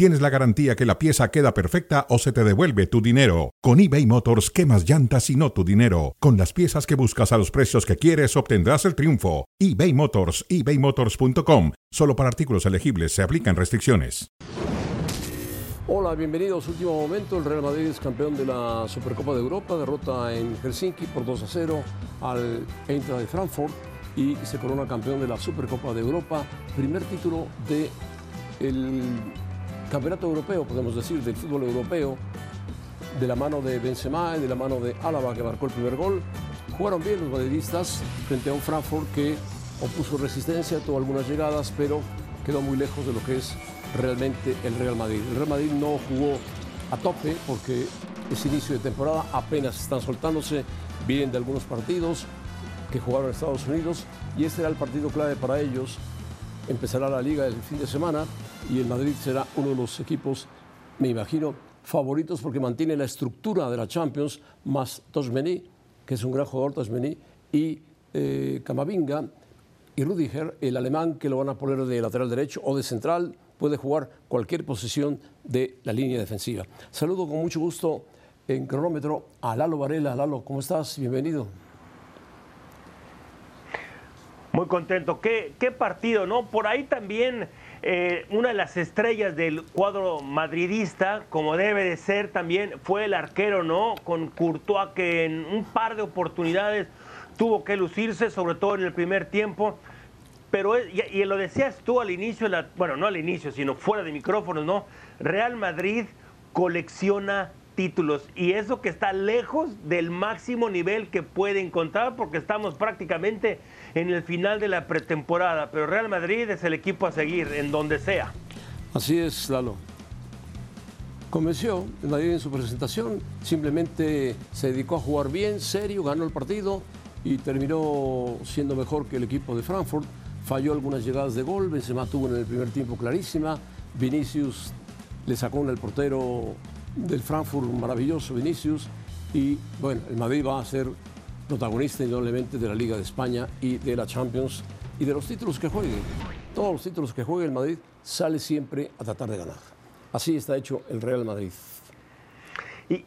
tienes la garantía que la pieza queda perfecta o se te devuelve tu dinero. Con eBay Motors, quemas llantas y no tu dinero. Con las piezas que buscas a los precios que quieres, obtendrás el triunfo. eBay Motors, ebaymotors.com. Solo para artículos elegibles se aplican restricciones. Hola, bienvenidos. Último momento, el Real Madrid es campeón de la Supercopa de Europa, derrota en Helsinki por 2 a 0 al Eintracht de Frankfurt y se corona campeón de la Supercopa de Europa, primer título del Campeonato Europeo, podemos decir, del fútbol europeo, de la mano de Benzema de la mano de Álava que marcó el primer gol. Jugaron bien los madridistas frente a un Frankfurt que opuso resistencia, tuvo algunas llegadas, pero quedó muy lejos de lo que es realmente el Real Madrid. El Real Madrid no jugó a tope porque es inicio de temporada, apenas están soltándose, vienen de algunos partidos que jugaron en Estados Unidos y este era el partido clave para ellos. Empezará la liga el fin de semana y el Madrid será uno de los equipos, me imagino, favoritos porque mantiene la estructura de la Champions, más Tosmeni, que es un gran jugador, Tosmeni, y eh, Camavinga, y Rudiger, el alemán que lo van a poner de lateral derecho o de central, puede jugar cualquier posición de la línea defensiva. Saludo con mucho gusto en cronómetro a Lalo Varela. Lalo, ¿cómo estás? Bienvenido. Muy contento. ¿Qué, qué partido, ¿no? Por ahí también eh, una de las estrellas del cuadro madridista, como debe de ser también, fue el arquero, ¿no? Con Courtois, que en un par de oportunidades tuvo que lucirse, sobre todo en el primer tiempo. Pero, y, lo decías tú al inicio, bueno, no al inicio, sino fuera de micrófonos, ¿no? Real Madrid colecciona títulos y eso que está lejos del máximo nivel que puede encontrar porque estamos prácticamente en el final de la pretemporada, pero Real Madrid es el equipo a seguir en donde sea. Así es, Lalo. Convenció en su presentación, simplemente se dedicó a jugar bien, serio, ganó el partido y terminó siendo mejor que el equipo de Frankfurt. Falló algunas llegadas de gol, Benzema tuvo en el primer tiempo clarísima, Vinicius le sacó en el portero del Frankfurt, maravilloso Vinicius, y bueno, el Madrid va a ser protagonista indudablemente de la Liga de España y de la Champions y de los títulos que juegue. Todos los títulos que juegue el Madrid sale siempre a tratar de ganar. Así está hecho el Real Madrid. Y,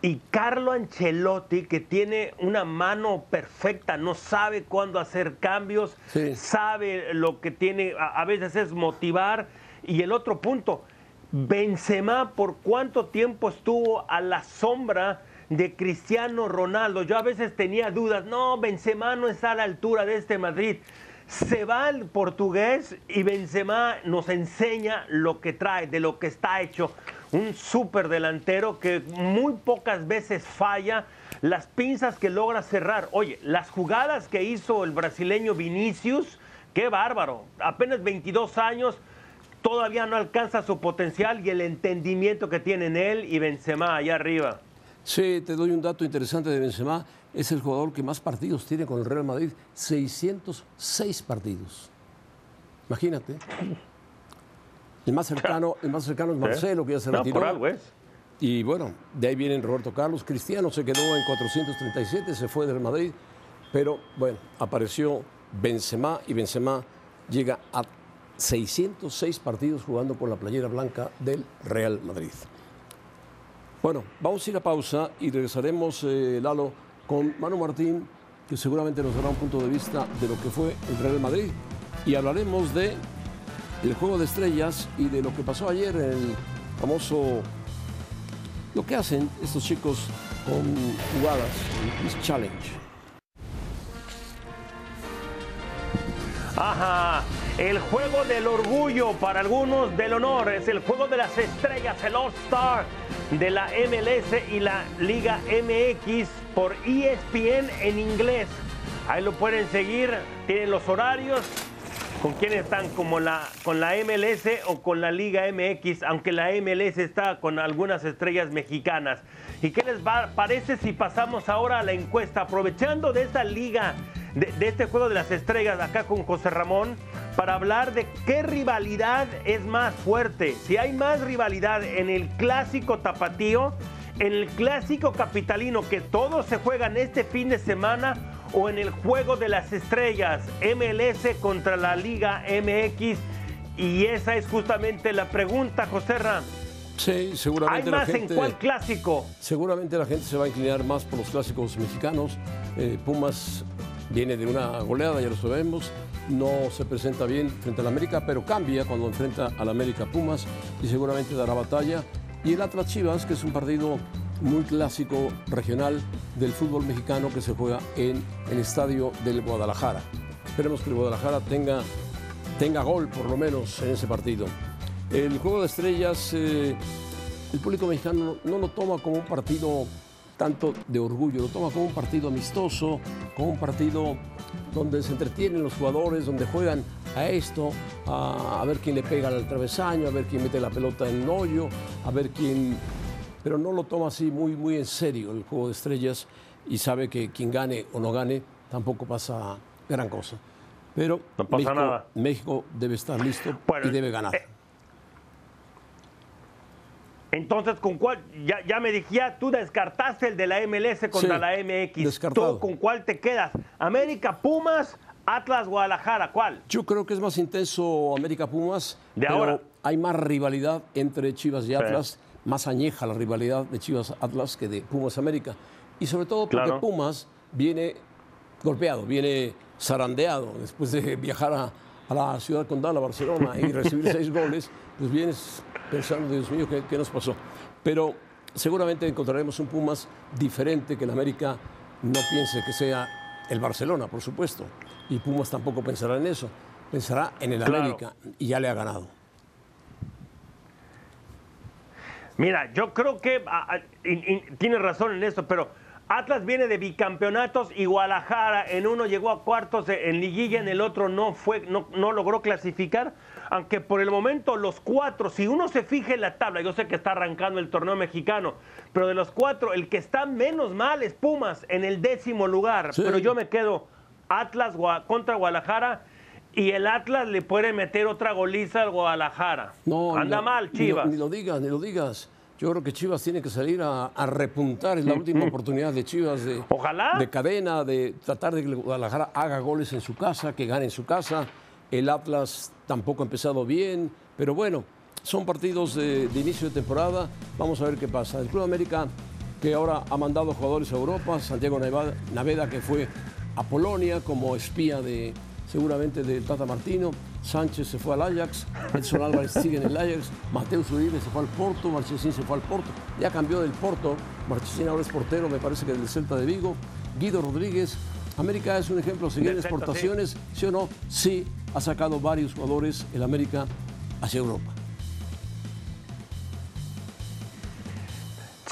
y Carlo Ancelotti, que tiene una mano perfecta, no sabe cuándo hacer cambios, sabe lo que tiene, a, a veces es motivar. Y el otro punto, Benzema, ¿por cuánto tiempo estuvo a la sombra? de Cristiano Ronaldo. Yo a veces tenía dudas, no, Benzema no está a la altura de este Madrid. Se va el portugués y Benzema nos enseña lo que trae, de lo que está hecho. Un súper delantero que muy pocas veces falla, las pinzas que logra cerrar. Oye, las jugadas que hizo el brasileño Vinicius, qué bárbaro. Apenas 22 años, todavía no alcanza su potencial y el entendimiento que tienen él y Benzema allá arriba. Sí, te doy un dato interesante de Benzema. Es el jugador que más partidos tiene con el Real Madrid. 606 partidos. Imagínate. El más cercano, el más cercano es Marcelo, que ya se retiró. Y bueno, de ahí viene Roberto Carlos. Cristiano se quedó en 437, se fue del Madrid. Pero bueno, apareció Benzema y Benzema llega a 606 partidos jugando con la playera blanca del Real Madrid. Bueno, vamos a ir a pausa y regresaremos, eh, Lalo, con Manu Martín, que seguramente nos dará un punto de vista de lo que fue el Real Madrid. Y hablaremos de el juego de estrellas y de lo que pasó ayer en el famoso lo que hacen estos chicos con jugadas, el Challenge. Ajá, el juego del orgullo para algunos del honor es el juego de las estrellas, el All Star de la MLS y la Liga MX por ESPN en inglés. Ahí lo pueden seguir, tienen los horarios, con quiénes están como la, con la MLS o con la Liga MX, aunque la MLS está con algunas estrellas mexicanas. ¿Y qué les parece si pasamos ahora a la encuesta? Aprovechando de esta liga, de, de este juego de las estrellas acá con José Ramón, para hablar de qué rivalidad es más fuerte. Si hay más rivalidad en el clásico tapatío, en el clásico capitalino que todos se juegan este fin de semana o en el juego de las estrellas MLS contra la Liga MX. Y esa es justamente la pregunta, José Ram. Sí, seguramente. ¿Hay más en cuál clásico? Seguramente la gente se va a inclinar más por los clásicos mexicanos. Eh, Pumas viene de una goleada, ya lo sabemos. No se presenta bien frente al América, pero cambia cuando enfrenta al América Pumas y seguramente dará batalla. Y el Atlas Chivas, que es un partido muy clásico regional del fútbol mexicano que se juega en el estadio del Guadalajara. Esperemos que el Guadalajara tenga, tenga gol por lo menos en ese partido. El juego de estrellas, eh, el público mexicano no lo toma como un partido tanto de orgullo, lo toma como un partido amistoso, como un partido donde se entretienen los jugadores, donde juegan a esto, a, ver quién le pega al travesaño, a ver quién mete la pelota en el hoyo, a ver quién... Pero no lo toma así muy, muy en serio el juego de estrellas y sabe que quien gane o no gane tampoco pasa gran cosa. Pero México, México, debe estar listo y debe ganar. Eh, entonces, ¿con cuál? Ya, ya me dije, tú descartaste el de la MLS contra la MX. ¿Tú con cuál te quedas? ¿América Pumas, Atlas Guadalajara? ¿Cuál? Yo creo que es más intenso América Pumas. De ahora. Hay más rivalidad entre Chivas y Atlas, más añeja la rivalidad de Chivas Atlas que de Pumas América. Y sobre todo porque Pumas viene golpeado, viene zarandeado después de viajar a, a la ciudad condal, a Barcelona, y recibir seis goles, pues vienes pensando, Dios mío, ¿qué, nos pasó? Pero seguramente encontraremos un Pumas diferente que en América no piense que sea el Barcelona, por supuesto. Y Pumas tampoco pensará en eso. Pensará en el América y ya le ha ganado. Mira, yo creo que ah, ah, tiene razón en esto, pero Atlas viene de bicampeonatos y Guadalajara en uno llegó a cuartos en liguilla, en el otro no fue, no, no logró clasificar aunque por el momento los cuatro, si uno se fija en la tabla, yo sé que está arrancando el torneo mexicano, pero de los cuatro, el que está menos mal es Pumas en el décimo lugar. Pero yo me quedo Atlas contra Guadalajara y el Atlas le puede meter otra goliza al Guadalajara. No, Anda mal, Chivas. Ni, lo digas, ni lo digas. Yo creo que Chivas tiene que salir a, repuntar. Es la última oportunidad de Chivas de, Ojalá. de cadena, de tratar de que Guadalajara haga goles en su casa, que gane en su casa. El Atlas tampoco ha empezado bien, pero bueno, son partidos de, inicio de temporada. Vamos a ver qué pasa. El Club América, que ahora ha mandado jugadores a Europa, Santiago Naveda, que fue a Polonia como espía de seguramente del Tata Martino. Sánchez se fue al Ajax, Edson Álvarez sigue en el Ajax, Mateo Uribe se fue al Porto, Marchesín se fue al Porto, ya cambió del Porto, Marchesín ahora es portero, me parece que del Celta de Vigo, Guido Rodríguez, América es un ejemplo, en exportaciones, sí. o no? Sí, ha sacado varios jugadores el América hacia Europa.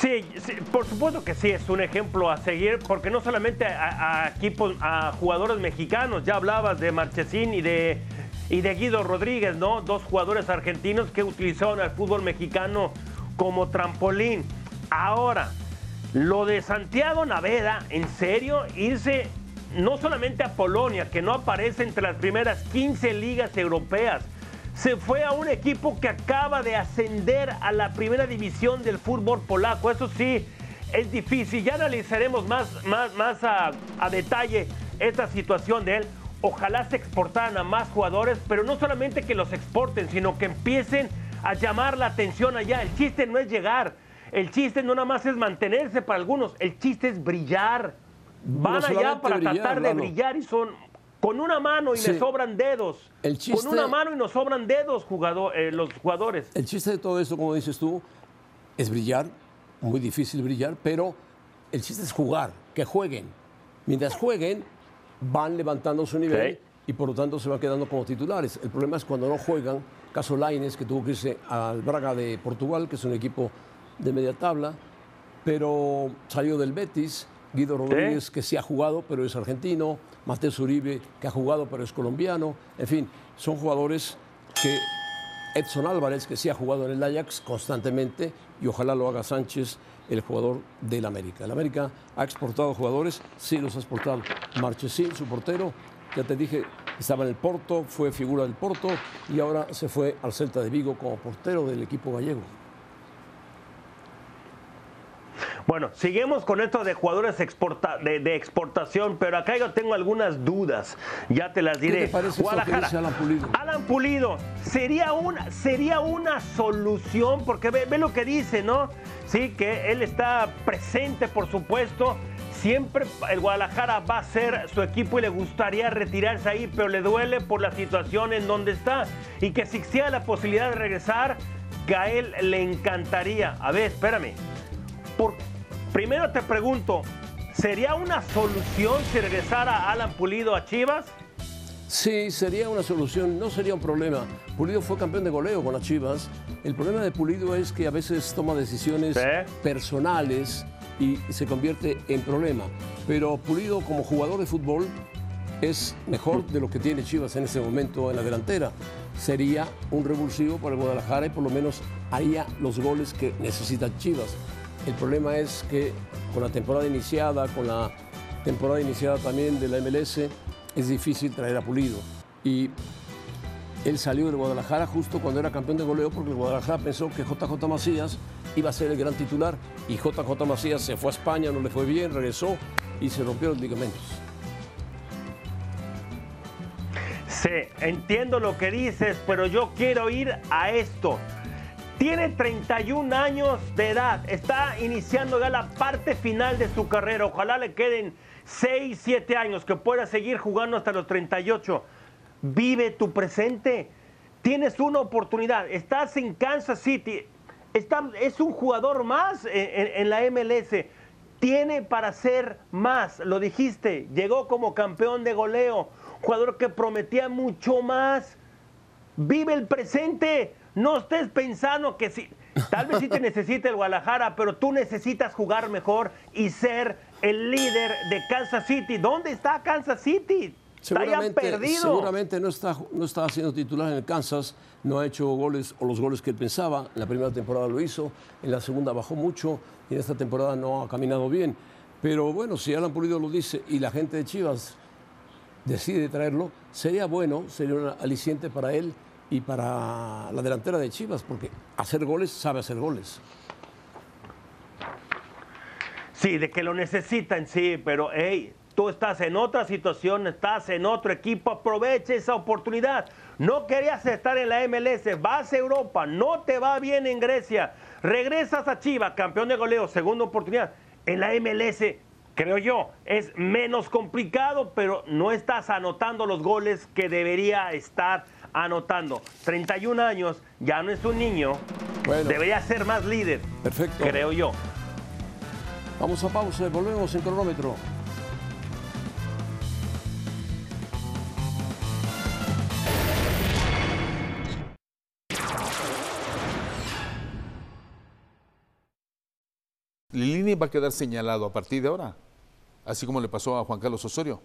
Sí, por supuesto que sí, es un ejemplo a seguir, porque no solamente a, equipos, a jugadores mexicanos, ya hablabas de Marchesín y de, y de Guido Rodríguez, ¿no? Dos jugadores argentinos que utilizaron al fútbol mexicano como trampolín. Ahora, lo de Santiago Naveda, ¿en serio? Irse no solamente a Polonia, que no aparece entre las primeras 15 ligas europeas, se fue a un equipo que acaba de ascender a la primera división del fútbol polaco. Eso sí, es difícil. Ya analizaremos más, más, más a, a detalle esta situación de él. Ojalá se exportaran a más jugadores, pero no solamente que los exporten, sino que empiecen a llamar la atención allá. El chiste no es llegar, el chiste no nada más es mantenerse para algunos, el chiste es brillar van allá para tratar de brillar y son con una mano y me sobran dedos. con una mano y nos sobran dedos jugador, eh, los jugadores. El chiste de todo eso, como dices tú, es brillar, muy difícil brillar, pero el chiste es jugar, que jueguen. Mientras jueguen, van levantando su nivel y por lo tanto se van quedando como titulares. El problema es cuando no juegan, caso Laines, que tuvo que irse al Braga de Portugal, que es un equipo de media tabla, pero salió del Betis, Guido Rodríguez, que sí ha jugado, pero es argentino, Mateo Uribe, que ha jugado, pero es colombiano, en fin, son jugadores que Edson Álvarez, que sí ha jugado en el Ajax constantemente, y ojalá lo haga Sánchez, el jugador del América. El América ha exportado jugadores, sí los ha exportado. Marchesín, su portero, ya te dije, estaba en el Porto, fue figura del Porto y ahora se fue al Celta de Vigo como portero del equipo gallego. Bueno, seguimos con esto de jugadores de, exportación, pero acá yo tengo algunas dudas. Ya te las diré. ¿Qué te parece que Alan Pulido? Alan Pulido, sería una, sería una solución, porque ve, ve lo que dice, ¿no? Sí, que él está presente, por supuesto, siempre el Guadalajara va a ser su equipo y le gustaría retirarse ahí, pero le duele por la situación en donde está y que si existía la posibilidad de regresar, que a él le encantaría. A ver, espérame. Primero te pregunto, ¿sería una solución si regresara Alan Pulido a Chivas? Sí, sería una solución, no sería un problema. Pulido fue campeón de goleo con las Chivas. El problema de Pulido es que a veces toma decisiones personales y se convierte en problema. Pero Pulido como jugador de fútbol es mejor de lo que tiene Chivas en este momento en la delantera. Sería un revulsivo para el Guadalajara y por lo menos haría los goles que necesita Chivas. El problema es que con la temporada iniciada, con la temporada iniciada también de la MLS, es difícil traer a Pulido. Y él salió de Guadalajara justo cuando era campeón de goleo porque el Guadalajara pensó que JJ Macías iba a ser el gran titular y JJ Macías se fue a España, no le fue bien, regresó y se rompió los ligamentos. Sí, entiendo lo que dices, pero yo quiero ir a esto. Tiene 31 años de edad, está iniciando ya la parte final de su carrera. Ojalá le queden 6, 7 años, que pueda seguir jugando hasta los 38. Vive tu presente. Tienes una oportunidad. Estás en Kansas City es un jugador más en, la MLS. Tiene para ser más, lo dijiste, llegó como campeón de goleo, jugador que prometía mucho más. Vive el presente, no estés pensando que si, tal vez sí te necesita el Guadalajara, pero tú necesitas jugar mejor y ser el líder de Kansas City. ¿Dónde está Kansas City? Seguramente, seguramente no está, no está siendo titular en el Kansas, no ha hecho goles o los goles que él pensaba. En la primera temporada lo hizo, en la segunda bajó mucho y en esta temporada no ha caminado bien. Pero bueno, si Alan Pulido lo dice y la gente de Chivas decide traerlo, sería bueno, sería un aliciente para él y para la delantera de Chivas, porque hacer goles sabe hacer goles. Sí, de que lo necesitan, sí, pero hey, Tú estás en otra situación, estás en otro equipo, aprovecha esa oportunidad. No querías estar en la MLS, vas a Europa, no te va bien en Grecia, regresas a Chivas, campeón de goleo, segunda oportunidad. En la MLS, creo yo, es menos complicado, pero no estás anotando los goles que debería estar anotando. 31 años, ya no es un niño, debería ser más líder. Perfecto. Creo yo. Vamos a pausa, volvemos en cronómetro. Va a quedar señalado a partir de ahora, así como le pasó a Juan Carlos Osorio,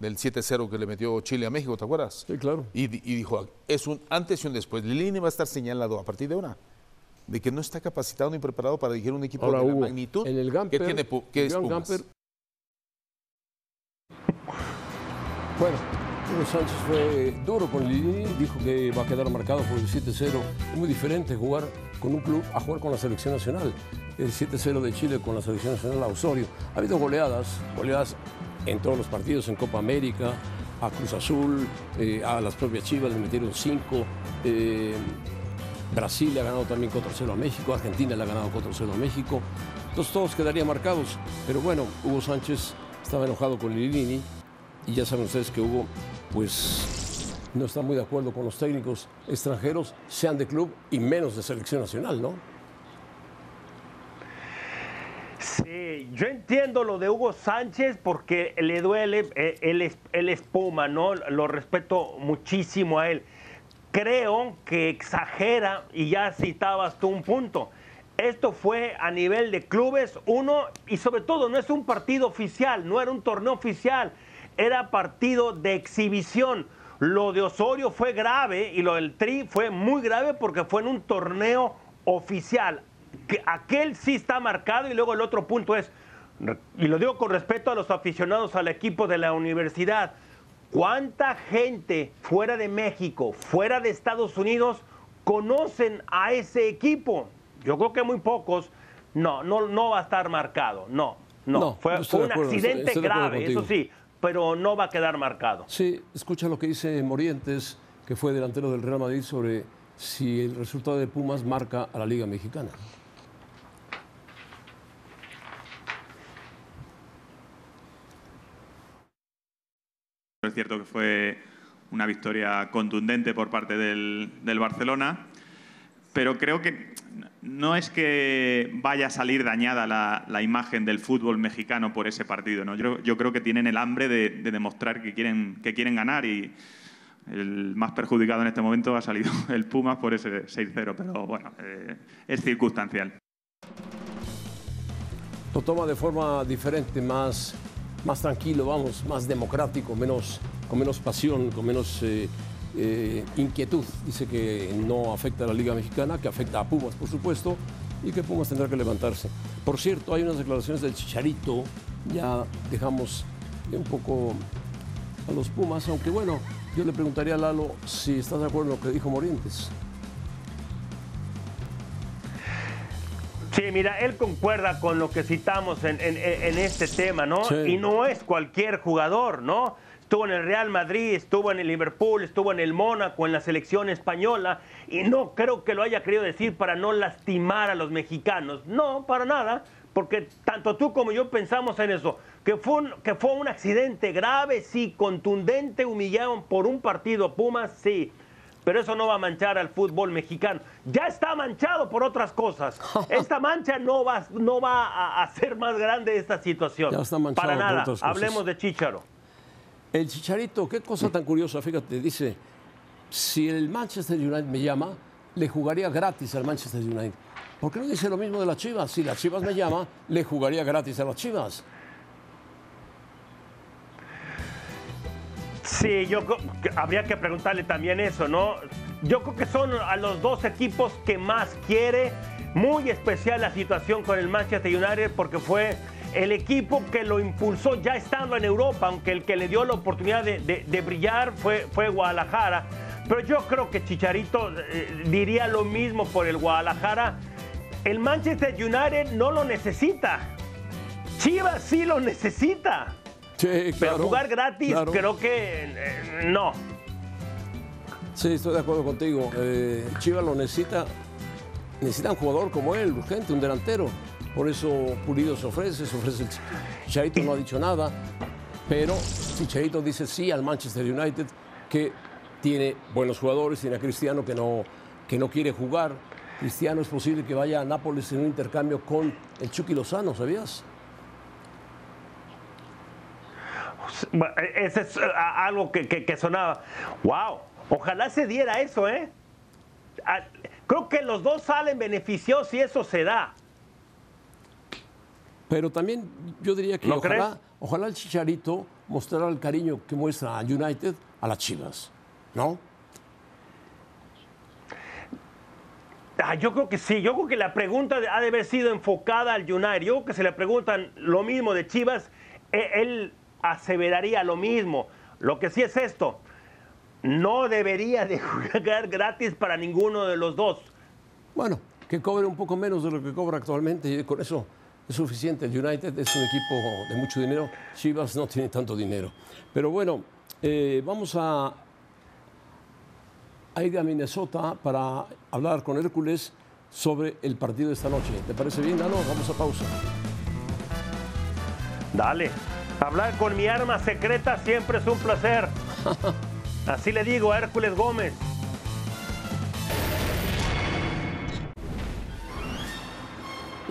del 7-0 que le metió Chile a México, ¿te acuerdas? Sí, claro. Y, dijo, es un antes y un después. Lilini va a estar señalado a partir de ahora de que no está capacitado ni preparado para dirigir un equipo de la magnitud en el que tiene que es Bueno, Hugo Sánchez fue duro con Lilini, dijo que va a quedar marcado por el 7-0. Es muy diferente jugar con un club a jugar con la selección nacional el 7-0 de Chile con la selección nacional a Osorio. Ha habido goleadas, goleadas en todos los partidos, en Copa América, a Cruz Azul, eh, a las propias Chivas le metieron 5. Eh, Brasil le ha ganado también 4-0 a México, Argentina le ha ganado 4-0 a México. Entonces todos quedarían marcados. Pero bueno, Hugo Sánchez estaba enojado con Lilini y ya saben ustedes que Hugo, pues no está muy de acuerdo con los técnicos extranjeros, sean de club y menos de selección nacional, ¿no? Sí, yo entiendo lo de Hugo Sánchez porque le duele, eh, él, espuma, ¿no? Lo respeto muchísimo a él. Creo que exagera, y ya citabas tú un punto. Esto fue a nivel de clubes, uno, y sobre todo no es un partido oficial, no era un torneo oficial, era partido de exhibición. Lo de Osorio fue grave y lo del Tri fue muy grave porque fue en un torneo oficial que aquel sí está marcado y luego el otro punto es, y lo digo con respeto a los aficionados al equipo de la universidad, ¿Cuánta gente fuera de México, fuera de Estados Unidos, conocen a ese equipo? Yo creo que muy pocos. No, no, no va a estar marcado. No, no. fue, un accidente grave, eso sí, pero no va a quedar marcado. Sí, escucha lo que dice Morientes, que fue delantero del Real Madrid, sobre si el resultado de Pumas marca a la Liga Mexicana. Es cierto que fue una victoria contundente por parte del, Barcelona, pero creo que no es que vaya a salir dañada la, imagen del fútbol mexicano por ese partido. ¿no? Yo, creo que tienen el hambre de, demostrar que quieren, que quieren ganar y el más perjudicado en este momento ha salido el Pumas por ese 6-0, pero bueno, eh, es circunstancial. Lo toma de forma diferente, más más tranquilo, vamos, más democrático, menos, con menos pasión, con menos eh, eh, inquietud. Dice que no afecta a la Liga Mexicana, que afecta a Pumas, por supuesto, y que Pumas tendrá que levantarse. Por cierto, hay unas declaraciones del Chicharito, ya dejamos un poco a los Pumas, aunque bueno, yo le preguntaría a Lalo si está de acuerdo con lo que dijo Morientes. Sí, mira, él concuerda con lo que citamos en, este tema, ¿no? Y no es cualquier jugador, ¿no? Estuvo en el Real Madrid, estuvo en el Liverpool, estuvo en el Mónaco, en la selección española, y no creo que lo haya querido decir para no lastimar a los mexicanos. No, para nada, porque tanto tú como yo pensamos en eso, que fue un, que fue un accidente grave, sí, contundente, humillaron por un partido Pumas, sí pero eso no va a manchar al fútbol mexicano. Ya está manchado por otras cosas. Esta mancha no va, no va a hacer más grande esta situación. Ya está manchado Para nada. Por otras Hablemos de Chicharo. El Chicharito, qué cosa tan curiosa, fíjate, dice, si el Manchester United me llama, le jugaría gratis al Manchester United. ¿Por qué no dice lo mismo de las Chivas? Si las Chivas me llama, le jugaría gratis a las Chivas. Sí, yo habría que preguntarle también eso, ¿no? Yo creo que son a los dos equipos que más quiere. Muy especial la situación con el Manchester United porque fue el equipo que lo impulsó ya estando en Europa, aunque el que le dio la oportunidad de, brillar fue, fue Guadalajara. Pero yo creo que Chicharito eh, diría lo mismo por el Guadalajara. El Manchester United no lo necesita. Chivas sí lo necesita. Pero jugar gratis creo que eh, no. Sí, estoy de acuerdo contigo. Eh, Chivas lo necesita, necesita un jugador como él, urgente, un delantero. Por eso Pulido se ofrece, se ofrece el Chicharito no ha dicho nada, pero Chicharito dice sí al Manchester United, que tiene buenos jugadores, tiene a Cristiano que no, que no quiere jugar. Cristiano es posible que vaya a Nápoles en un intercambio con el Chucky Lozano, ¿sabías? Ese es eh, algo que, sonaba. ¡Wow! Ojalá se diera eso, ¿eh? Ah, creo que los dos salen beneficiosos si eso se da. Pero también yo diría que ojalá, ojalá, el Chicharito mostrara el cariño que muestra a United a las Chivas, ¿no? Ah, yo creo que sí, yo creo que la pregunta ha de haber sido enfocada al United. Yo creo que se le preguntan lo mismo de Chivas. E, él aseveraría lo mismo. Lo que sí es esto, no debería de jugar gratis para ninguno de los dos. Bueno, que cobre un poco menos de lo que cobra actualmente y con eso es suficiente. El United es un equipo de mucho dinero, Chivas no tiene tanto dinero. Pero bueno, eh, vamos a, a ir a Minnesota para hablar con Hércules sobre el partido de esta noche. ¿Te parece bien, Dano? Vamos a pausa. Dale. Hablar con mi arma secreta siempre es un placer. Así le digo a Hércules Gómez.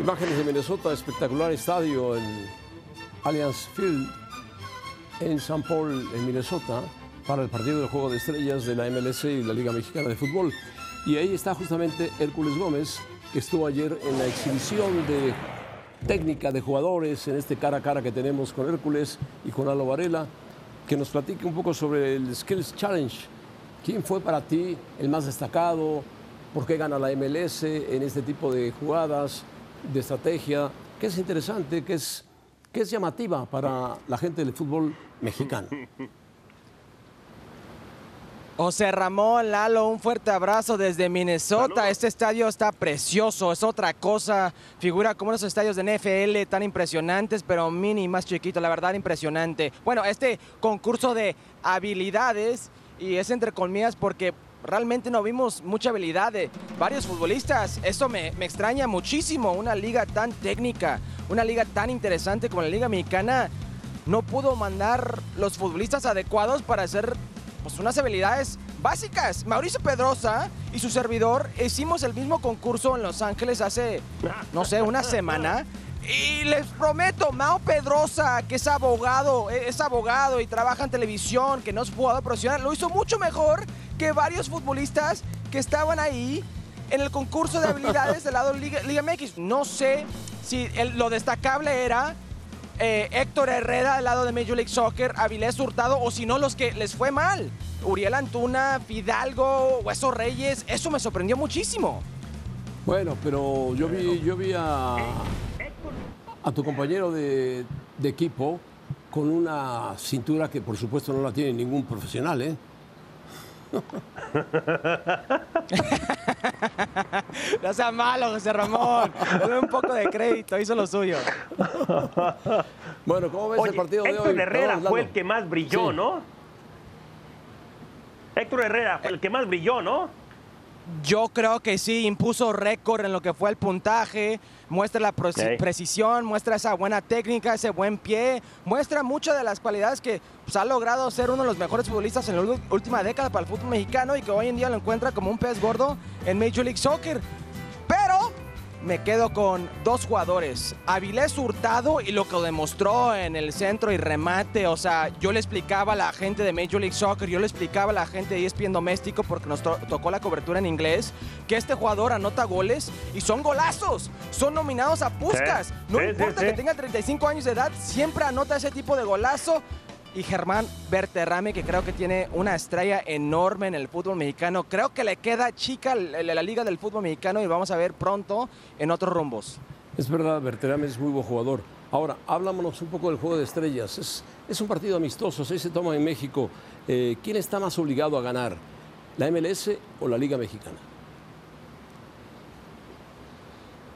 Imágenes de Minnesota, espectacular estadio en Allianz Field en San Paul, en Minnesota, para el partido del Juego de Estrellas de la MLS y la Liga Mexicana de Fútbol. Y ahí está justamente Hércules Gómez, que estuvo ayer en la exhibición de técnica de jugadores en este cara a cara que tenemos con Hércules y con Alo Varela, que nos platique un poco sobre el Skills Challenge. ¿Quién fue para ti el más destacado? ¿Por qué gana la MLS en este tipo de jugadas, de estrategia? Que es interesante, que es, que es llamativa para la gente del fútbol mexicano. José Ramón Lalo, un fuerte abrazo desde Minnesota. Este estadio está precioso, es otra cosa. Figura como unos estadios de NFL tan impresionantes, pero mini más chiquito, la verdad impresionante. Bueno, este concurso de habilidades, y es entre comillas porque realmente no vimos mucha habilidad de varios futbolistas. Eso me, me, extraña muchísimo. Una liga tan técnica, una liga tan interesante como la Liga Mexicana, no pudo mandar los futbolistas adecuados para hacer pues, unas habilidades básicas. Mauricio Pedrosa y su servidor hicimos el mismo concurso en Los Ángeles hace, no sé, una semana. Y les prometo, Mao Pedrosa, que es abogado, es abogado y trabaja en televisión, que no es jugador profesional, lo hizo mucho mejor que varios futbolistas que estaban ahí en el concurso de habilidades del lado Liga, Liga MX. No sé si lo destacable era eh, Héctor Herrera del lado de Major League Soccer, Avilés Hurtado o si no los que les fue mal. Uriel Antuna, Fidalgo, Hueso Reyes, eso me sorprendió muchísimo. Bueno, pero yo vi, yo vi a, a tu compañero de, de equipo con una cintura que por supuesto no la tiene ningún profesional, ¿eh? no sea malo, José Ramón. Dame un poco de crédito, hizo lo suyo. bueno, ¿cómo ves el partido de hoy? Héctor Herrera fue el que más brilló, ¿no? Héctor Herrera fue el que más brilló, ¿no? Yo creo que sí, impuso récord en lo que fue el puntaje, muestra la precisión, muestra esa buena técnica, ese buen pie, muestra muchas de las cualidades que pues, ha logrado ser uno de los mejores futbolistas en la última década para el fútbol mexicano y que hoy en día lo encuentra como un pez gordo en Major League Soccer. Me quedo con dos jugadores, Avilés Hurtado y lo que demostró en el centro y remate. O sea, yo le explicaba a la gente de Major League Soccer, yo le explicaba a la gente de ESPN Doméstico, porque nos tocó la cobertura en inglés, que este jugador anota goles y son golazos. Son nominados a Puskas. no importa que tenga 35 años de edad, siempre anota ese tipo de golazo y Germán Berterrame, que creo que tiene una estrella enorme en el fútbol mexicano. Creo que le queda chica la, liga del fútbol mexicano y vamos a ver pronto en otros rumbos. Es verdad, Berterame es muy buen jugador. Ahora, háblanos un poco del juego de estrellas. Es, es un partido amistoso, se toma en México. Eh, ¿Quién está más obligado a ganar? ¿La MLS o la Liga Mexicana?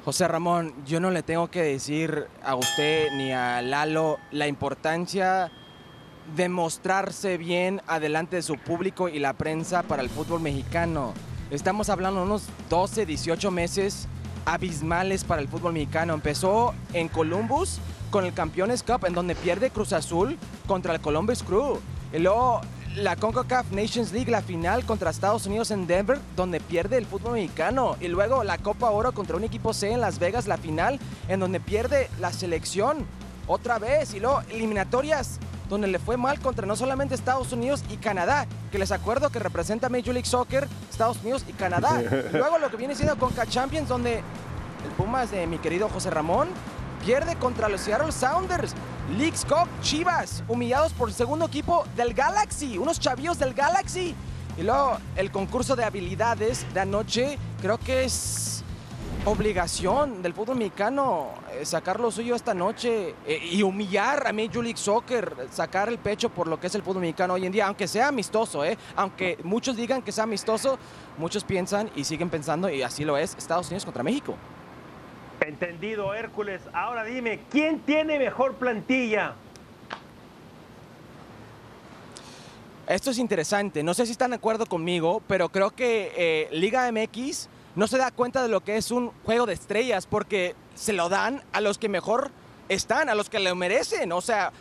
José Ramón, yo no le tengo que decir a usted ni a Lalo la importancia demostrarse bien adelante de su público y la prensa para el fútbol mexicano. Estamos hablando de unos 12, 18 meses abismales para el fútbol mexicano. Empezó en Columbus con el Campeones Cup, en donde pierde Cruz Azul contra el Columbus Crew. Y luego la CONCACAF Nations League, la final contra Estados Unidos en Denver, donde pierde el fútbol mexicano. Y luego la Copa Oro contra un equipo C en Las Vegas, la final, en donde pierde la selección otra vez. Y luego eliminatorias donde le fue mal contra no solamente Estados Unidos y Canadá, que les acuerdo que representa Major League Soccer, Estados Unidos y Canadá. luego lo que viene siendo Conca Champions, donde el Pumas de mi querido José Ramón pierde contra los Seattle Sounders. Leagues Cup, Chivas, humillados por el segundo equipo del Galaxy, unos chavíos del Galaxy. Y luego el concurso de habilidades de anoche, creo que es obligación del fútbol mexicano eh, sacar lo suyo esta noche eh, y humillar a Major League Soccer, sacar el pecho por lo que es el fútbol mexicano hoy en día, aunque sea amistoso, ¿eh? aunque muchos digan que sea amistoso, muchos piensan y siguen pensando, y así lo es, Estados Unidos contra México. Entendido, Hércules. Ahora dime, ¿quién tiene mejor plantilla? Esto es interesante. No sé si están de acuerdo conmigo, pero creo que eh, Liga MX no se da cuenta de lo que es un juego de estrellas porque se lo dan a los que mejor están, a los que lo merecen. O sea,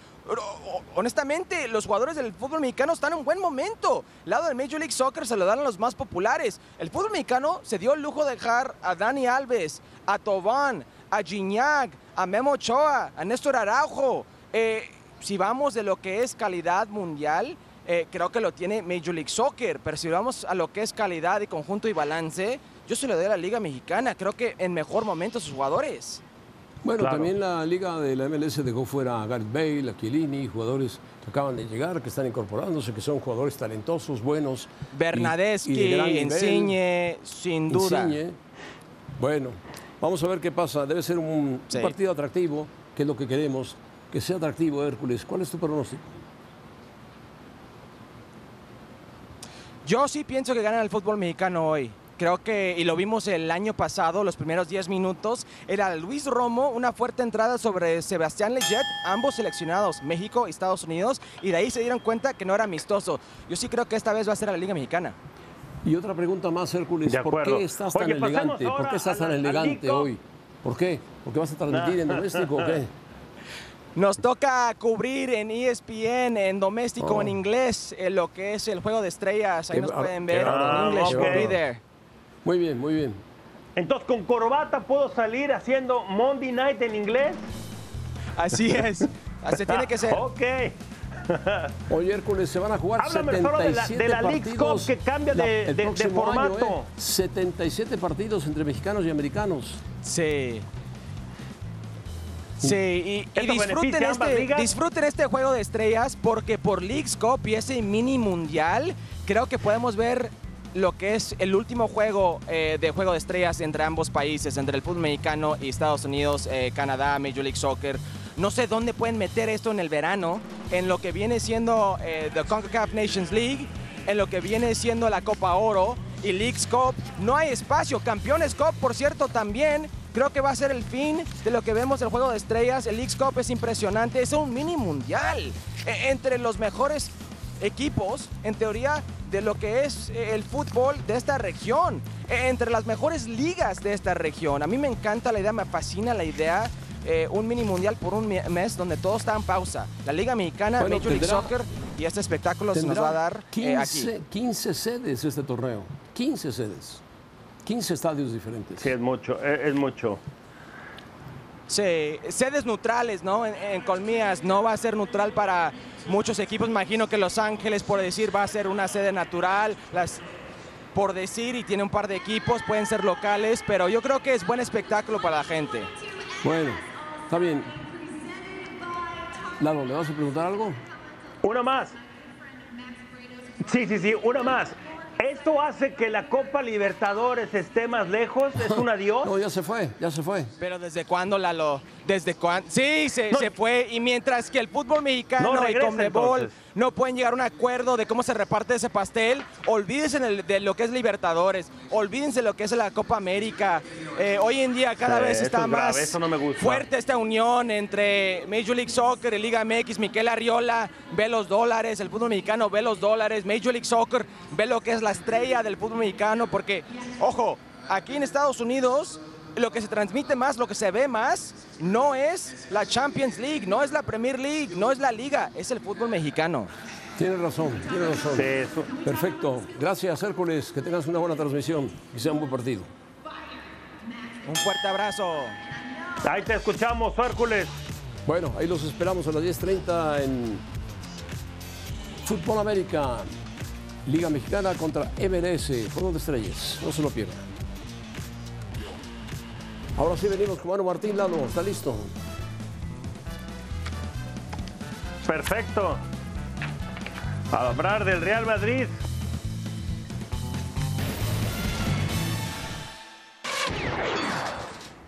honestamente, los jugadores del fútbol mexicano están en un buen momento. El lado del Major League Soccer se lo dan a los más populares. El fútbol mexicano se dio el lujo de dejar a Dani Alves, a Tobán, a Gignac, a Memo Ochoa, a Néstor Araujo. Eh, si vamos de lo que es calidad mundial, eh, creo que lo tiene Major League Soccer. Pero si vamos a lo que es calidad y conjunto y balance, yo se lo doy a la Liga Mexicana. Creo que en mejor momento sus jugadores. Bueno, también la Liga de la MLS dejó fuera a Gareth Bale, a Chiellini, jugadores que acaban de llegar, que están incorporándose, que son jugadores talentosos, buenos. Bernadeschi, Insigne, sin duda. Insigne. Bueno, vamos a ver qué pasa. Debe ser un, un partido atractivo, que es lo que queremos. Que sea atractivo, Hércules. ¿Cuál es tu pronóstico? Yo sí pienso que gana el fútbol mexicano hoy. Creo que, y lo vimos el año pasado, los primeros 10 minutos, era Luis Romo, una fuerte entrada sobre Sebastián Leggett, ambos seleccionados, México y Estados Unidos, y de ahí se dieron cuenta que no era amistoso. Yo sí creo que esta vez va a ser la Liga Mexicana. Y otra pregunta más, Hércules, ¿por qué estás tan elegante? ¿Por qué estás tan elegante hoy? ¿Por qué? ¿Por qué vas a transmitir en doméstico o qué? Nos toca cubrir en ESPN, en doméstico, en oh. inglés, en lo que es el juego de estrellas. Ahí nos pueden ver en inglés. Okay. Muy bien, muy bien. Entonces, ¿con corbata puedo salir haciendo Monday Night en inglés? Así es. Se tiene que ser. ok. Oye, Hércules, se van a jugar Háblame 77 de la, de la League Cup que cambia de, de, formato. 77 ¿eh? partidos entre mexicanos y americanos. Sí. Sí, y, disfruten, este, disfruten este juego de estrellas porque por Leagues Cup y ese mini mundial creo que podemos ver lo que es el último juego eh, de juego de estrellas entre ambos países, entre el fútbol mexicano y Estados Unidos, eh, Canadá, Major League Soccer. No sé dónde pueden meter esto en el verano, en lo que viene siendo eh, the CONCACAF Nations League, en lo que viene siendo la Copa Oro y Leagues Cup. No hay espacio. Campeones Cup, por cierto, también. Creo que va a ser el fin de lo que vemos el juego de estrellas. El Leagues Cup es impresionante. Es un mini mundial. E, entre los mejores equipos, en teoría, de lo que es eh, el fútbol de esta región, e, entre las mejores ligas de esta región. A mí me encanta la idea, me fascina la idea. Eh, un mini mundial por un mes donde todo está en pausa. La Liga Mexicana, Major League Soccer y este espectáculo se nos va a dar 15, eh, aquí. 15 sedes este torneo, 15 sedes, 15 estadios diferentes. Sí, es mucho, es mucho. Sí, sedes neutrales, ¿no? En, Colmías no va a ser neutral para muchos equipos. Imagino que Los Ángeles, por decir, va a ser una sede natural. Las, por decir, y tiene un par de equipos, pueden ser locales, pero yo creo que es buen espectáculo para la gente. Bueno, está bien. Lalo, ¿le vas a preguntar algo? Una más. Sí, sí, sí, una más. ¿Esto hace que la Copa Libertadores esté más lejos? ¿Es un adiós? No, ya se fue, ya se fue. Pero ¿desde cuándo, Lalo? ¿Desde cuándo? Sí, se, se, fue. Y mientras que el fútbol mexicano y Conmebol no pueden llegar a un acuerdo de cómo se reparte ese pastel, olvídense de lo que es Libertadores, olvídense de lo que es la Copa América. Eh, hoy en día cada vez está más fuerte esta unión entre Major League Soccer y Liga MX. Miquel Arriola ve los dólares, el fútbol mexicano ve los dólares, Major League Soccer ve lo que es la estrella del fútbol mexicano, porque, ojo, aquí en Estados Unidos lo que se transmite más, lo que se ve más, no es la Champions League, no es la Premier League, no es la Liga, es el fútbol mexicano. Tienes razón, tienes razón. Perfecto. Gracias, Hércules. Que tengas una buena transmisión y sea un buen partido. Un fuerte abrazo. Ahí te escuchamos, Hércules. Bueno, ahí los esperamos a las 10.30 en Fútbol América, Liga Mexicana contra MLS, Juego de Estrellas. No se lo pierdan. Ahora sí venimos con Manu Martín Lalo, ¿está listo? Perfecto. A hablar del Real Madrid.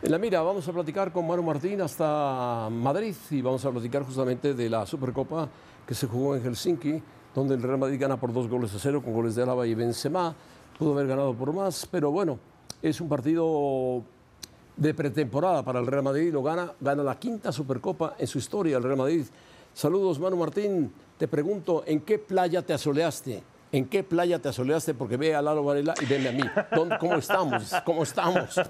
En la mira, vamos a platicar con Manu Martín hasta Madrid y vamos a platicar justamente de la Supercopa que se jugó en Helsinki, donde el Real Madrid gana por dos goles a cero con goles de Álava y Benzema. Pudo haber ganado por más, pero bueno, es un partido de pretemporada para el Real Madrid, lo gana, gana la quinta Supercopa en su historia el Real Madrid. Saludos, Manu Martín. Te pregunto, ¿en qué playa te asoleaste? ¿En qué playa te asoleaste? Porque ve a Lalo Varela y veme a mí. ¿Cómo estamos? ¿Cómo estamos?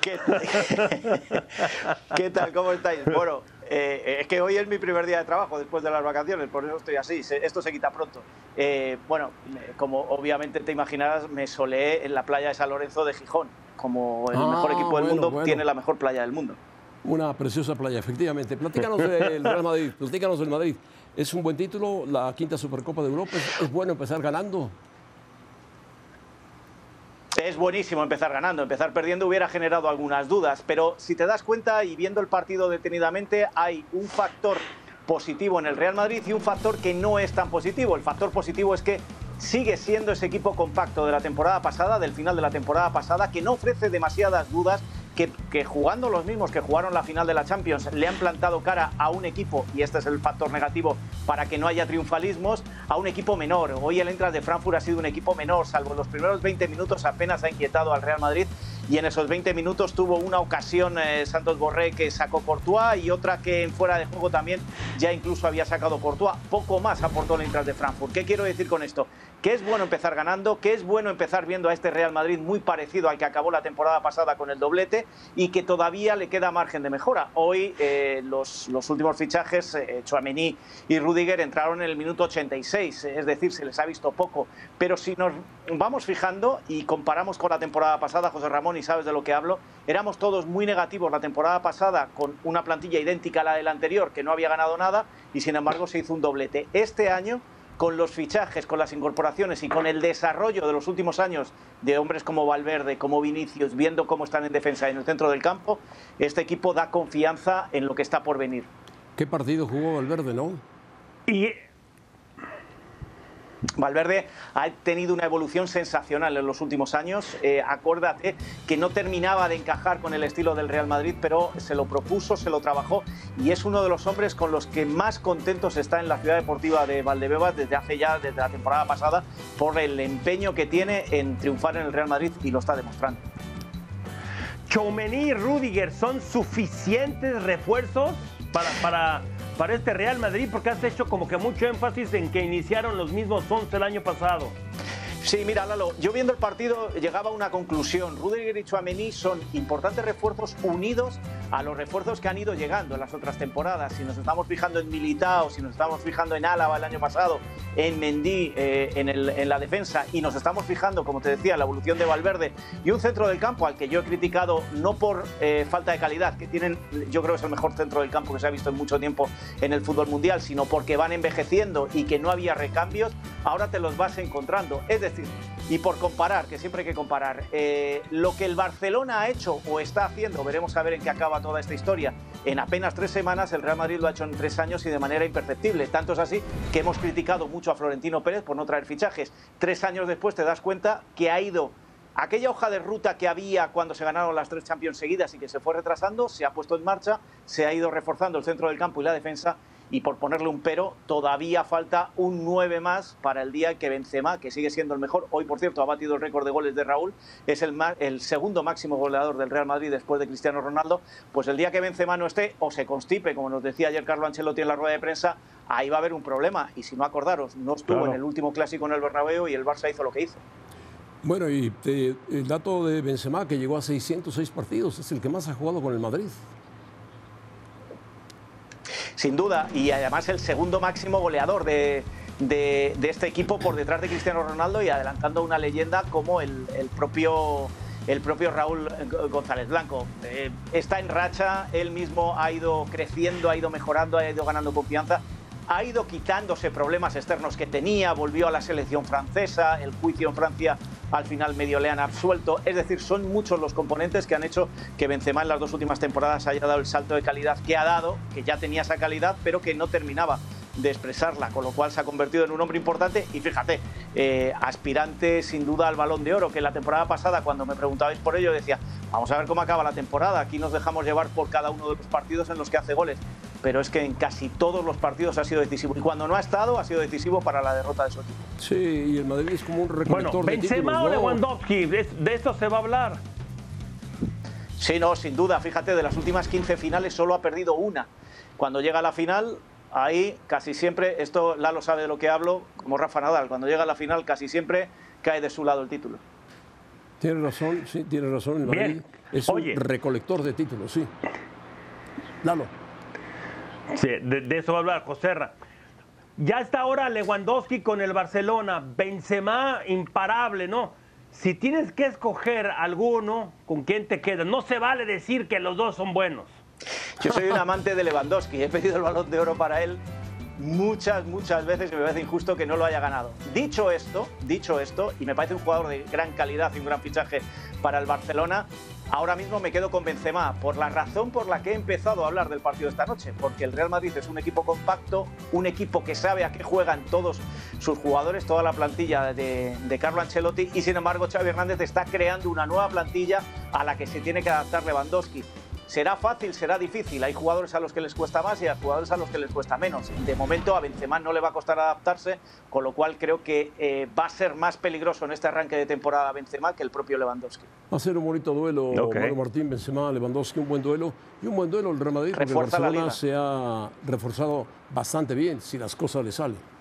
¿Qué tal? ¿Cómo estáis? Bueno, eh, es que hoy es mi primer día de trabajo después de las vacaciones, por eso estoy así. esto se quita pronto. Eh, bueno, como obviamente te imaginarás, me soleé en la playa de San Lorenzo de Gijón como el mejor ah, equipo del mundo, tiene la mejor playa del mundo. Una preciosa playa, efectivamente. Platícanos del Real Madrid, platícanos del Madrid. Es un buen título, la quinta Supercopa de Europa. ¿Es, bueno empezar ganando? Es buenísimo empezar ganando, empezar perdiendo hubiera generado algunas dudas, pero si te das cuenta y viendo el partido detenidamente, hay un factor positivo en el Real Madrid y un factor que no es tan positivo. El factor positivo es que sigue siendo ese equipo compacto de la temporada pasada, del final de la temporada pasada, que no ofrece demasiadas dudas que, jugando los mismos que jugaron la final de la Champions le han plantado cara a un equipo, y este es el factor negativo para que no haya triunfalismos, a un equipo menor. Hoy el Entras de Frankfurt ha sido un equipo menor, salvo los primeros 20 minutos apenas ha inquietado al Real Madrid y en esos 20 minutos tuvo una ocasión eh, Santos Borré que sacó Courtois y otra que en fuera de juego también ya incluso había sacado Courtois. Poco más aportó el Eintracht de Frankfurt. ¿Qué quiero decir con esto? Que es bueno empezar ganando, que es bueno empezar viendo a este Real Madrid muy parecido al que acabó la temporada pasada con el doblete y que todavía le queda margen de mejora. Hoy eh, los, últimos fichajes, eh, y Rudiger, entraron en el minuto 86, es decir, se les ha visto poco. Pero si nos vamos fijando y comparamos con la temporada pasada, José Ramón, y sabes de lo que hablo, éramos todos muy negativos la temporada pasada con una plantilla idéntica a la del anterior, que no había ganado nada, y sin embargo se hizo un doblete. Este año, con los fichajes, con las incorporaciones y con el desarrollo de los últimos años de hombres como Valverde, como Vinicius, viendo cómo están en defensa y en el centro del campo, este equipo da confianza en lo que está por venir. ¿Qué partido jugó Valverde, no? Y Valverde ha tenido una evolución sensacional en los últimos años. Eh, acuérdate que no terminaba de encajar con el estilo del Real Madrid, pero se lo propuso, se lo trabajó y es uno de los hombres con los que más contentos está en la ciudad deportiva de Valdebebas desde hace ya, desde la temporada pasada, por el empeño que tiene en triunfar en el Real Madrid y lo está demostrando. Choumeny y Rudiger son suficientes refuerzos para para este Real Madrid porque has hecho como que mucho énfasis en que iniciaron los mismos 11 el año pasado. Sí, mira, Lalo, yo viendo el partido llegaba a una conclusión. Rudiger y Chouameni son importantes refuerzos unidos a los refuerzos que han ido llegando en las otras temporadas. Si nos estamos fijando en Militao, si nos estamos fijando en Álava el año pasado, en Mendy eh, en, la defensa y nos estamos fijando, como te decía, la evolución de Valverde y un centro del campo al que yo he criticado no por eh, falta de calidad, que tienen, yo creo que es el mejor centro del campo que se ha visto en mucho tiempo en el fútbol mundial, sino porque van envejeciendo y que no había recambios, ahora te los vas encontrando. Y por comparar, que siempre hay que comparar, eh, lo que el Barcelona ha hecho o está haciendo, veremos a ver en qué acaba toda esta historia, en apenas tres semanas el Real Madrid lo ha hecho en tres años y de manera imperceptible. Tanto es así que hemos criticado mucho a Florentino Pérez por no traer fichajes. Tres años después te das cuenta que ha ido aquella hoja de ruta que había cuando se ganaron las tres Champions seguidas y que se fue retrasando, se ha puesto en marcha, se ha ido reforzando el centro del campo y la defensa y por ponerle un pero, todavía falta un 9 más para el día que Benzema, que sigue siendo el mejor, hoy por cierto ha batido el récord de goles de Raúl, es el, el segundo máximo goleador del Real Madrid después de Cristiano Ronaldo, pues el día que Benzema no esté o se constipe, como nos decía ayer Carlo Ancelotti en la rueda de prensa, ahí va a haber un problema. Y si no acordaros, no estuvo en el último clásico en el Bernabéu y el Barça hizo lo que hizo. Bueno, y eh, el dato de Benzema, que llegó a 606 partidos, es el que más ha jugado con el Madrid sin duda, y además el segundo máximo goleador de, este equipo por detrás de Cristiano Ronaldo y adelantando una leyenda como el, propio el propio Raúl González Blanco. Eh, está en racha, él mismo ha ido creciendo, ha ido mejorando, ha ido ganando confianza, ha ido quitándose problemas externos que tenía, volvió a la selección francesa, el juicio en Francia al final medio le han absuelto. Es decir, son muchos los componentes que han hecho que Benzema en las dos últimas temporadas haya dado el salto de calidad que ha dado, que ya tenía esa calidad, pero que no terminaba de expresarla, con lo cual se ha convertido en un hombre importante y fíjate, eh, aspirante sin duda al balón de oro, que la temporada pasada cuando me preguntabais por ello decía, vamos a ver cómo acaba la temporada, aquí nos dejamos llevar por cada uno de los partidos en los que hace goles, pero es que en casi todos los partidos ha sido decisivo. Y cuando no ha estado, ha sido decisivo para la derrota de su equipo. Sí, y el Madrid es como un recolector bueno, Benzema o Lewandowski, de, de esto se va a hablar. Sí, no, sin duda. Fíjate, de las últimas 15 finales solo ha perdido una. Cuando llega a la final, ahí casi siempre, esto Lalo sabe de lo que hablo, como Rafa Nadal, cuando llega a la final casi siempre cae de su lado el título. Tiene razón, sí, tiene razón. El Madrid es un recolector de títulos, sí. Lalo. Sí, de, eso va a hablar Joserra. Ya está ahora Lewandowski con el Barcelona, Benzema imparable, ¿no? Si tienes que escoger alguno, ¿con quién te quedas? No se vale decir que los dos son buenos. Yo soy un amante de Lewandowski, he pedido el balón de oro para él muchas, muchas veces y me parece injusto que no lo haya ganado. Dicho esto, dicho esto, y me parece un jugador de gran calidad y un gran fichaje para el Barcelona, Ahora mismo me quedo con Benzema, por la razón por la que he empezado a hablar del partido esta noche, porque el Real Madrid es un equipo compacto, un equipo que sabe a qué juegan todos sus jugadores, toda la plantilla de, Carlo Ancelotti, y sin embargo Xavi Hernández está creando una nueva plantilla a la que se tiene que adaptar Lewandowski. Será fácil, será difícil. Hay jugadores a los que les cuesta más y hay jugadores a los que les cuesta menos. De momento a Benzema no le va a costar adaptarse, con lo cual creo que eh, va a ser más peligroso en este arranque de temporada Benzema que el propio Lewandowski. Va a ser un bonito duelo, okay. Martín, Benzema, Lewandowski, un buen duelo. Y un buen duelo el Real Madrid, porque Barcelona se ha reforzado bastante bien si las cosas le salen.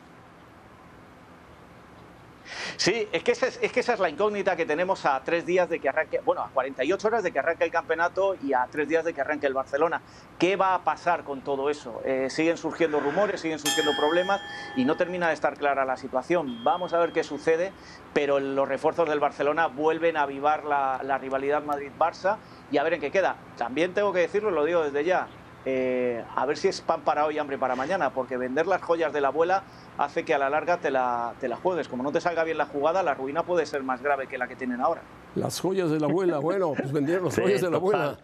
Sí, es que, esa es, la incógnita que tenemos a tres días de que arranque, bueno, a 48 horas de que arranque el campeonato y a tres días de que arranque el Barcelona. ¿Qué va a pasar con todo eso? Eh, siguen surgiendo rumores, siguen surgiendo problemas y no termina de estar clara la situación. Vamos a ver qué sucede, pero los refuerzos del Barcelona vuelven a avivar la, la rivalidad Madrid-Barça y a ver en qué queda. También tengo que decirlo, lo digo desde ya, eh, a ver si es pan para hoy y hambre para mañana, porque vender las joyas de la abuela hace que a la larga te la, te la juegues. Como no te salga bien la jugada, la ruina puede ser más grave que la que tienen ahora. Las joyas de la abuela, bueno, pues vendieron las joyas de la abuela.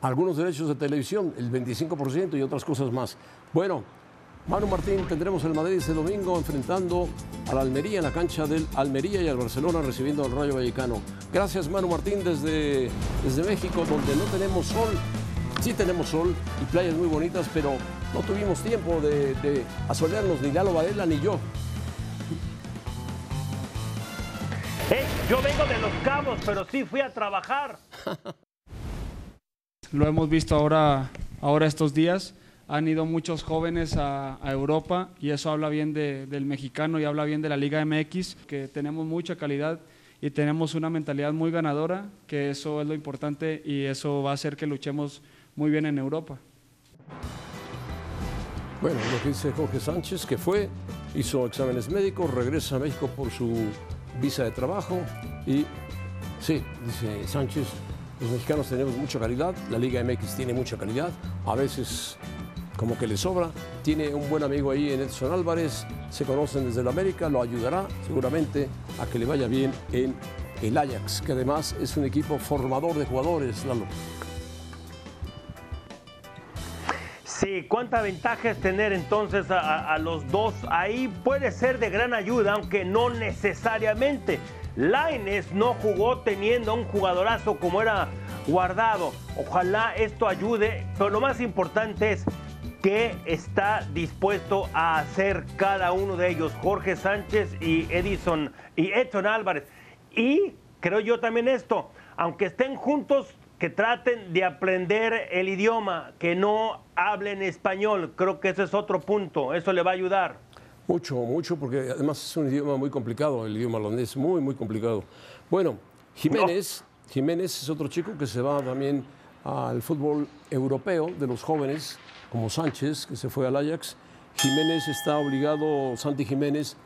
Algunos derechos de televisión, el 25% y otras cosas más. Bueno, Manu Martín, tendremos el Madrid este domingo enfrentando al Almería en la cancha del Almería y al Barcelona recibiendo al Rayo Vallecano. Gracias Manu Martín desde, desde México, donde no tenemos sol, Sí tenemos sol y playas muy bonitas, pero no tuvimos tiempo de, de asolearnos ni Lalo Varela ni yo. Eh, yo vengo de Los Cabos, pero sí fui a trabajar. Lo hemos visto ahora, ahora estos días. Han ido muchos jóvenes a, a Europa y eso habla bien de, del mexicano y habla bien de la Liga MX, que tenemos mucha calidad y tenemos una mentalidad muy ganadora, que eso es lo importante y eso va a hacer que luchemos muy bien en Europa. Bueno, lo que dice Jorge Sánchez, que fue, hizo exámenes médicos, regresa a México por su visa de trabajo y sí, dice Sánchez, los mexicanos tenemos mucha calidad, la Liga MX tiene mucha calidad, a veces como que le sobra, tiene un buen amigo ahí en Edson Álvarez, se conocen desde la América, lo ayudará seguramente a que le vaya bien en el Ajax, que además es un equipo formador de jugadores, Lalo. Sí, cuánta ventaja es tener entonces a, los dos ahí. Puede ser de gran ayuda, aunque no necesariamente. Laines no jugó teniendo a un jugadorazo como era guardado. Ojalá esto ayude, pero lo más importante es qué está dispuesto a hacer cada uno de ellos, Jorge Sánchez y Edison y Edson Álvarez. Y creo yo también esto, aunque estén juntos, que traten de aprender el idioma, que no hablen español. Creo que ese es otro punto. Eso le va a ayudar. Mucho, mucho, porque además es un idioma muy complicado, el idioma holandés, muy, muy complicado. Bueno, Jiménez, no. Jiménez es otro chico que se va también al fútbol europeo de los jóvenes, como Sánchez, que se fue al Ajax. Jiménez está obligado, Santi Jiménez,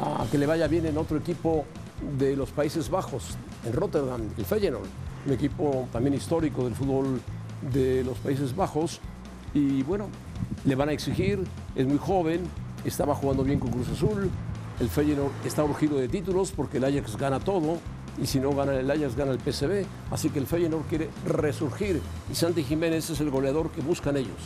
a que le vaya bien en otro equipo de los Países Bajos, en Rotterdam, el Feyenoord un equipo también histórico del fútbol de los Países Bajos. Y bueno, le van a exigir, es muy joven, estaba jugando bien con Cruz Azul, el Feyenoord está urgido de títulos porque el Ajax gana todo y si no gana el Ajax gana el PSV, así que el Feyenoord quiere resurgir y Santi Jiménez es el goleador que buscan ellos.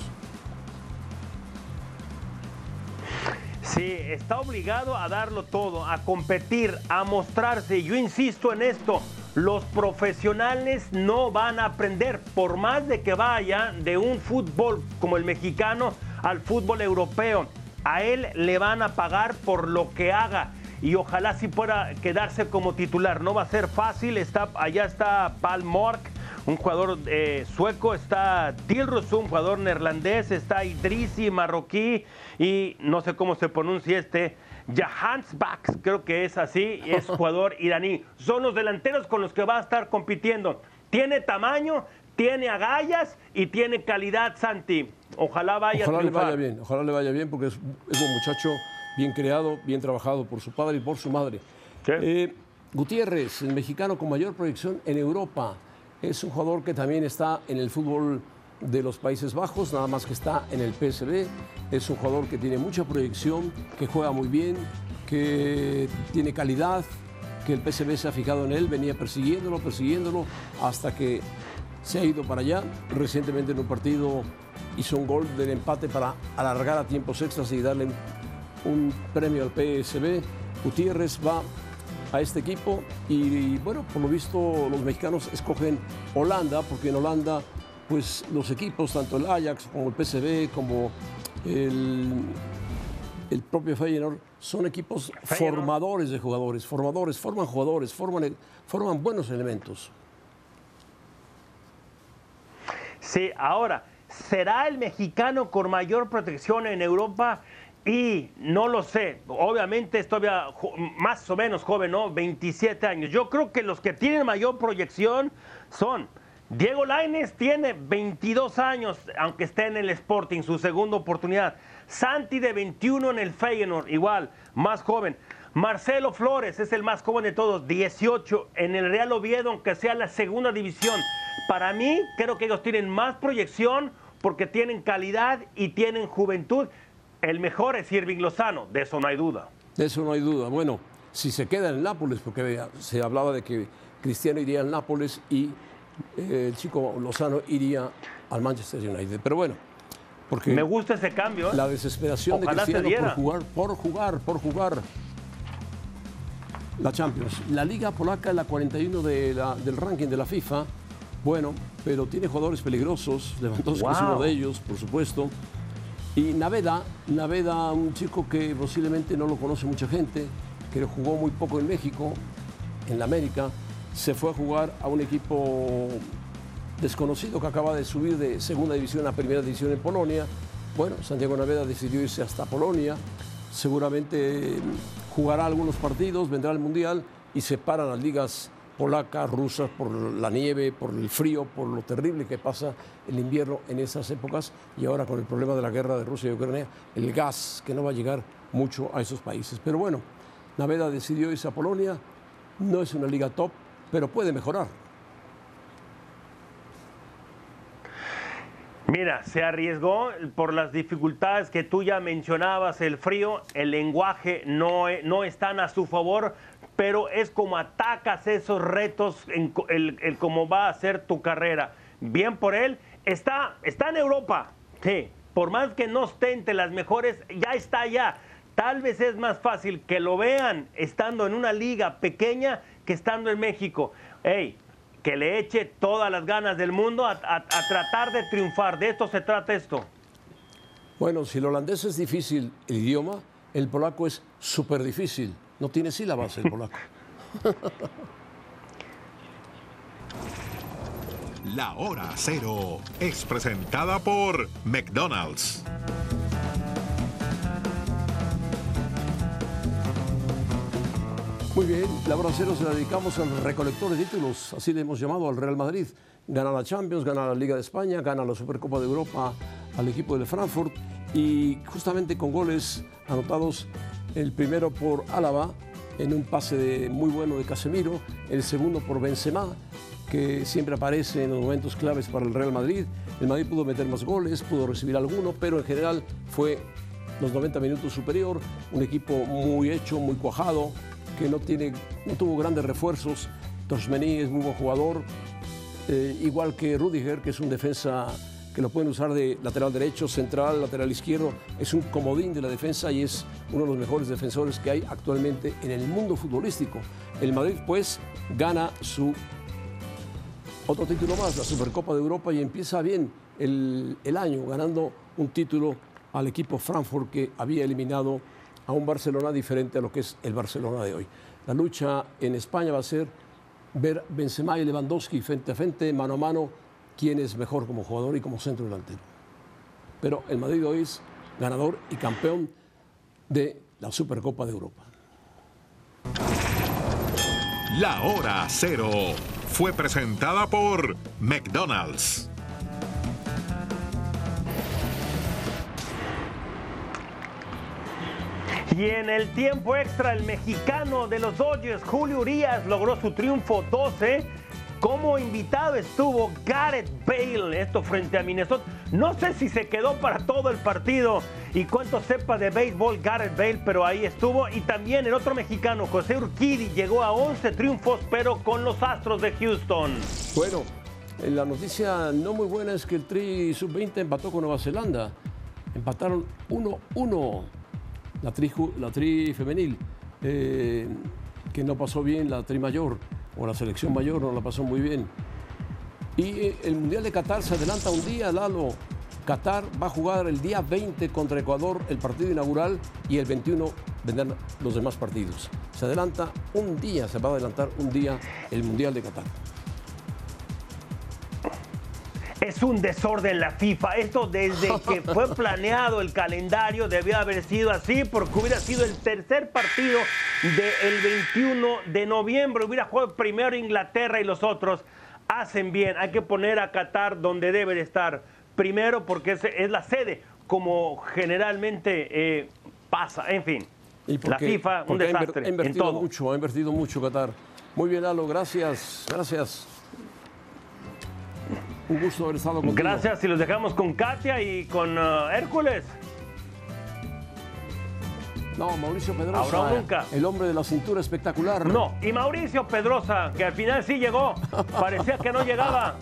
Sí, está obligado a darlo todo, a competir, a mostrarse. Yo insisto en esto, los profesionales no van a aprender, por más de que vaya de un fútbol como el mexicano al fútbol europeo. A él le van a pagar por lo que haga y ojalá sí pueda quedarse como titular. No va a ser fácil, está, allá está Palmork, un jugador eh, sueco, está Dilrus, un jugador neerlandés, está Idrisi, marroquí y no sé cómo se pronuncia este Jahansbach, creo que es así, es jugador iraní. Son los delanteros con los que va a estar compitiendo. Tiene tamaño, tiene agallas y tiene calidad, Santi. Ojalá vaya ojalá le vaya bien, ojalá le vaya bien porque es, es, un muchacho bien creado, bien trabajado por su padre y por su madre. Eh, Gutiérrez, el mexicano con mayor proyección en Europa, es un jugador que también está en el fútbol de los Países Bajos, nada más que está en el PSV. Es un jugador que tiene mucha proyección, que juega muy bien, que tiene calidad, que el PSV se ha fijado en él, venía persiguiéndolo, persiguiéndolo, hasta que se ha ido para allá. Recientemente en un partido hizo un gol del empate para alargar a tiempos extras y darle un premio al PSV. Gutiérrez va a este equipo y, bueno, por lo visto los mexicanos escogen Holanda porque en Holanda pues los equipos, tanto el Ajax como el PSV como el, el propio Feyenoord, son equipos formadores de jugadores, formadores, forman jugadores, forman, forman buenos elementos. Sí, ahora, ¿será el mexicano con mayor protección en Europa? Y no lo sé, obviamente estoy más o menos joven, ¿no? 27 años. Yo creo que los que tienen mayor proyección son Diego Laines tiene 22 años, aunque esté en el Sporting, su segunda oportunidad. Santi de 21 en el Feyenoord, igual, más joven. Marcelo Flores es el más joven de todos, 18 en el Real Oviedo, aunque sea la segunda división. Para mí, creo que ellos tienen más proyección porque tienen calidad y tienen juventud. El mejor es Irving Lozano, de eso no hay duda. De eso no hay duda. Bueno, si se queda en Nápoles, porque se hablaba de que Cristiano iría al Nápoles y eh, el chico Lozano iría al Manchester United. Pero bueno, porque me gusta ese cambio. ¿eh? La desesperación de Cristiano por jugar, por jugar, por jugar la Champions. La Liga Polaca es la 41 del ranking de la FIFA. Bueno, pero tiene jugadores peligrosos. Lewandowski es uno de ellos, por supuesto. Y Naveda, Naveda, un chico que posiblemente no lo conoce mucha gente, que jugó muy poco en México, en la América, se fue a jugar a un equipo desconocido que acaba de subir de segunda división a primera división en Polonia. Bueno, Santiago Naveda decidió irse hasta Polonia. Seguramente jugará algunos partidos, vendrá al Mundial y se paran las ligas polacas, rusas, por la nieve, por el frío, por lo terrible que pasa el invierno en esas épocas y ahora con el problema de la guerra de Rusia y Ucrania, el gas que no va a llegar mucho a esos países. Pero bueno, Naveda decidió irse a Polonia, no es una liga top, pero puede mejorar. Mira, se arriesgó por las dificultades que tú ya mencionabas, el frío, el lenguaje no, e, no están a su favor, pero es como atacas esos retos, en, el, cómo va a ser tu carrera. Bien por él, está, está en Europa, sí, por más que no esté entre las mejores, ya está allá. Tal vez es más fácil que lo vean estando en una liga pequeña que estando en México. Hey, que le eche todas las ganas del mundo a, tratar de triunfar. De esto se trata esto. Bueno, si el holandés es difícil el idioma, el polaco es súper difícil. No tiene sílabas el polaco. La hora cero es presentada por McDonald's. Muy bien, la hora cero se la dedicamos al recolector de títulos, así le hemos llamado al Real Madrid. Gana la Champions, gana la Liga de España, gana la Supercopa de Europa al equipo del Frankfurt y justamente con goles anotados, el primero por Álava en un pase muy bueno de Casemiro, el segundo por Benzema, que siempre aparece en los momentos claves para el Real Madrid. El Madrid pudo meter más goles, pudo recibir alguno, pero en general fue los 90 minutos superior, un equipo muy hecho, muy cuajado, que no, tiene, no tuvo grandes refuerzos. Torsmení es muy buen jugador, eh, igual que Rudiger, que es un defensa que lo pueden usar de lateral derecho, central, lateral izquierdo. Es un comodín de la defensa y es uno de los mejores defensores que hay actualmente en el mundo futbolístico. El Madrid, pues, gana su otro título más, la Supercopa de Europa, y empieza bien el, año ganando un título al equipo Frankfurt que había eliminado a un Barcelona diferente a lo que es el Barcelona de hoy. La lucha en España va a ser ver Benzema y Lewandowski frente a frente, mano a mano, quién es mejor como jugador y como centro delantero. Pero el Madrid hoy es ganador y campeón de la Supercopa de Europa. La hora cero fue presentada por McDonald's. Y en el tiempo extra, el mexicano de los Dodgers, Julio Urias, logró su triunfo 12 Como invitado estuvo Gareth Bale, esto frente a Minnesota. No sé si se quedó para todo el partido y cuánto sepa de béisbol Gareth Bale, pero ahí estuvo. Y también el otro mexicano, José Urquidi, llegó a 11 triunfos, pero con los Astros de Houston. Bueno, la noticia no muy buena es que el Tri Sub-20 empató con Nueva Zelanda. Empataron 1-1 la tri, la tri femenil, eh, que no pasó bien la Tri Mayor o la selección mayor no la pasó muy bien. Y eh, el Mundial de Qatar se adelanta un día, Lalo. Qatar va a jugar el día 20 contra Ecuador el partido inaugural y el 21 vendrán los demás partidos. Se adelanta un día, se va a adelantar un día el Mundial de Qatar. Es un desorden la FIFA. Esto desde que fue planeado el calendario debió haber sido así porque hubiera sido el tercer partido del 21 de noviembre. Hubiera jugado primero Inglaterra y los otros. Hacen bien. Hay que poner a Qatar donde debe de estar. Primero porque es, la sede, como generalmente eh, pasa. En fin. la FIFA, un desastre. Ha invertido mucho, ha invertido mucho Qatar. Muy bien, Lalo, gracias. Gracias. Un gusto haber estado contigo. Gracias y los dejamos con Katia y con uh, Hércules. No, Mauricio Pedrosa. Ahora nunca. El hombre de la cintura espectacular. No, y Mauricio Pedrosa, que al final sí llegó. Parecía que no llegaba.